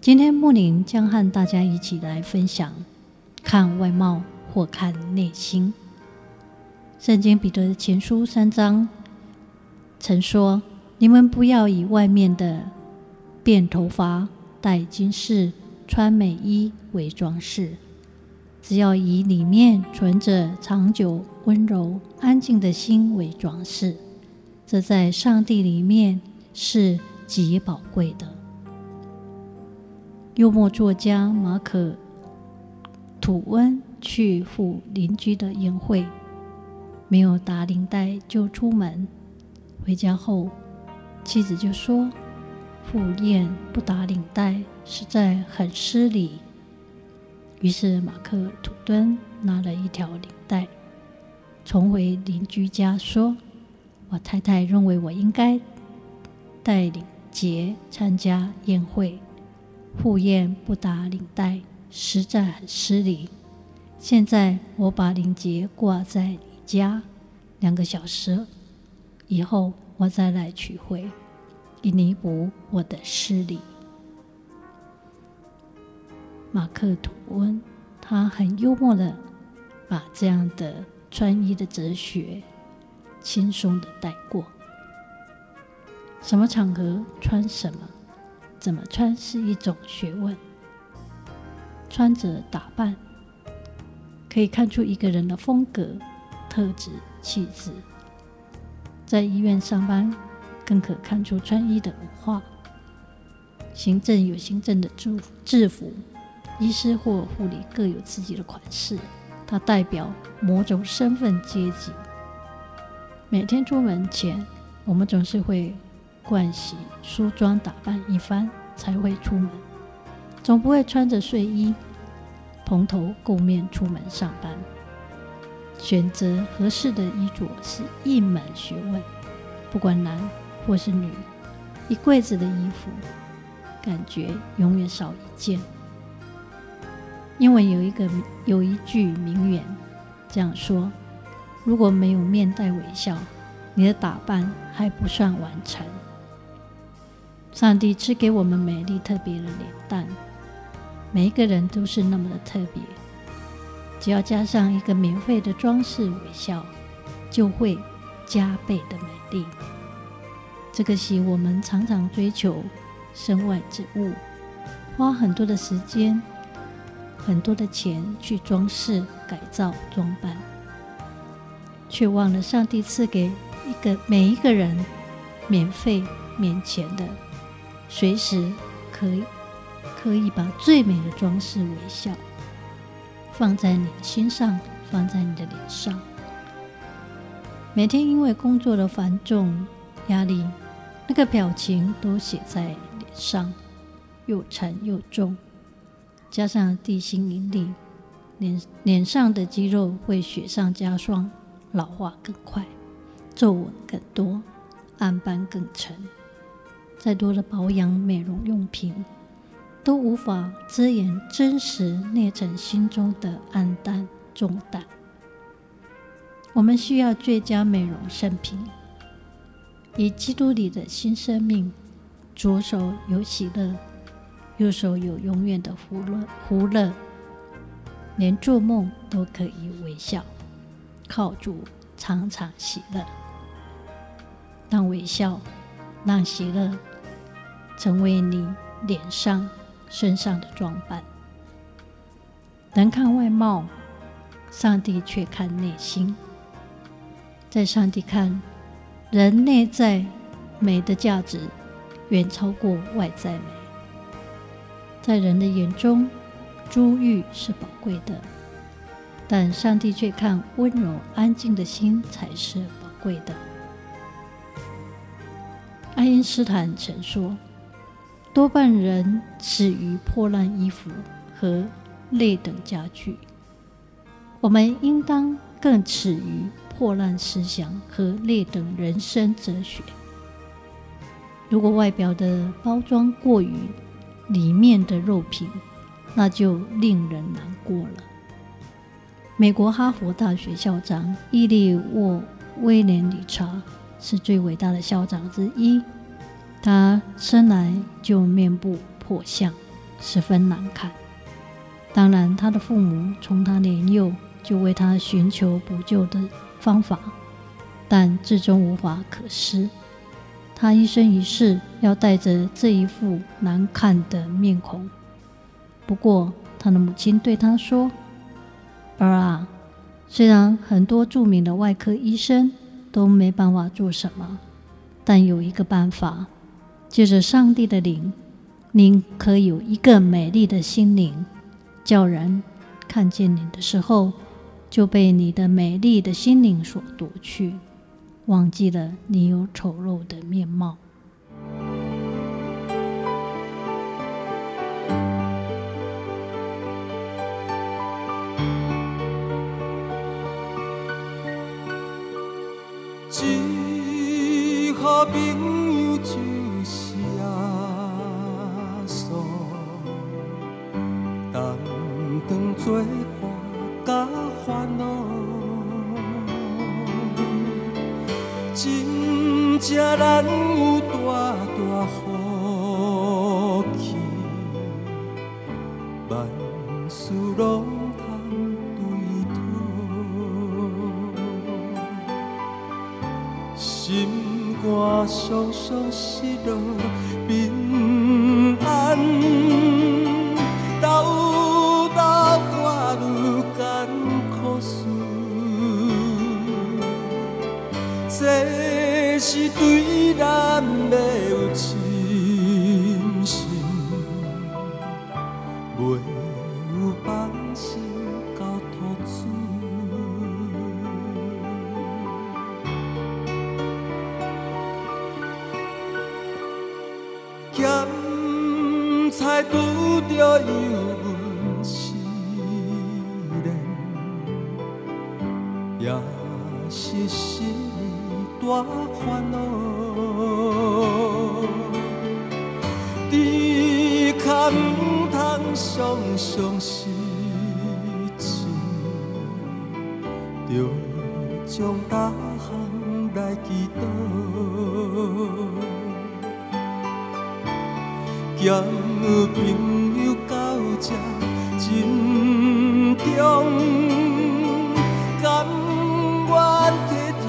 今天木林将和大家一起来分享：看外貌或看内心。圣经彼得前书三章曾说：“你们不要以外面的辫头发、戴金饰、穿美衣为装饰，只要以里面存着长久、温柔、安静的心为装饰。这在上帝里面是极宝贵的。”幽默作家马可·吐温去赴邻居的宴会，没有打领带就出门。回家后，妻子就说：“赴宴不打领带，实在很失礼。”于是马克·吐温拿了一条领带，重回邻居家说：“我太太认为我应该带领结参加宴会。”赴宴不打领带，实在很失礼。现在我把领结挂在你家，两个小时以后我再来取回，以弥补我的失礼。马克·吐温，他很幽默的把这样的穿衣的哲学轻松的带过。什么场合穿什么？怎么穿是一种学问，穿着打扮可以看出一个人的风格、特质、气质。在医院上班，更可看出穿衣的文化。行政有行政的制服，制服，医师或护理各有自己的款式，它代表某种身份阶级。每天出门前，我们总是会。盥洗、梳妆、打扮一番才会出门，总不会穿着睡衣、蓬头垢面出门上班。选择合适的衣着是一门学问，不管男或是女，一柜子的衣服，感觉永远少一件。因为有一个有一句名言这样说：如果没有面带微笑，你的打扮还不算完成。上帝赐给我们美丽特别的脸蛋，每一个人都是那么的特别。只要加上一个免费的装饰微笑，就会加倍的美丽。这个使我们常常追求身外之物，花很多的时间、很多的钱去装饰、改造、装扮，却忘了上帝赐给一个每一个人免费、免钱的。随时可以可以把最美的装饰微笑放在你的心上，放在你的脸上。每天因为工作的繁重压力，那个表情都写在脸上，又沉又重，加上地心引力，脸脸上的肌肉会雪上加霜，老化更快，皱纹更多，暗斑更沉。再多的保养美容用品，都无法遮掩真实内层心中的暗淡重担。我们需要最佳美容圣品，以基督里的新生命，左手有喜乐，右手有永远的福乐，福乐，连做梦都可以微笑，靠主常常喜乐，让微笑，让喜乐。成为你脸上、身上的装扮。人看外貌，上帝却看内心。在上帝看，人内在美的价值远超过外在美。在人的眼中，珠玉是宝贵的，但上帝却看温柔安静的心才是宝贵的。爱因斯坦曾说。多半人耻于破烂衣服和劣等家具，我们应当更耻于破烂思想和劣等人生哲学。如果外表的包装过于里面的肉品，那就令人难过了。美国哈佛大学校长伊利沃威廉理查是最伟大的校长之一，他生来就面部破相，十分难看。当然，他的父母从他年幼就为他寻求补救的方法，但至终无法可施。他一生一世要带着这一副难看的面孔。不过，他的母亲对他说：“儿啊，虽然很多著名的外科医生都没办法做什么，但有一个办法，借着上帝的灵，您可有一个美丽的心灵。”叫人看见你的时候，就被你的美丽的心灵所夺去，忘记了你有丑陋的面貌。真正咱有大大福气，万事拢通对妥，心肝酸酸失落，平安。袂有放心到吐水。咸菜拄着油温思念，也是是大烦恼。地坎。朋友到这珍重，甘愿体贴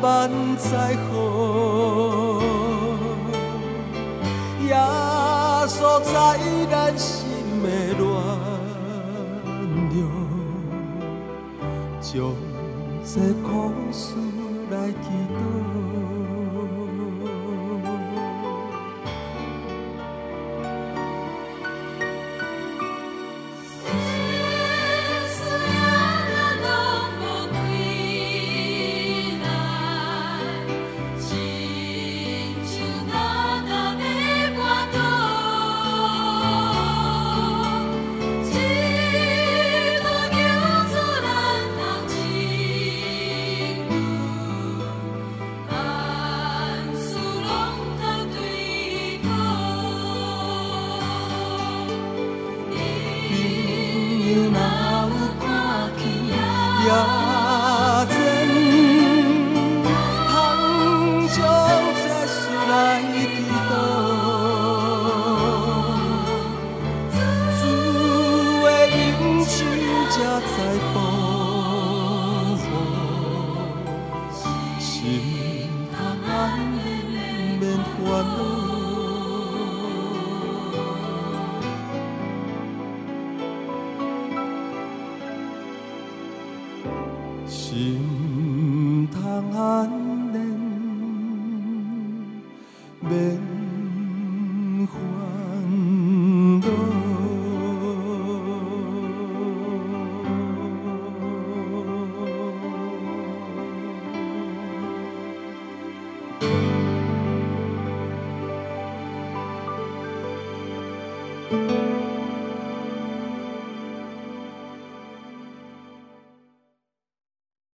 万载好，耶稣在咱心的暖融，将这苦事来祈祷。ti.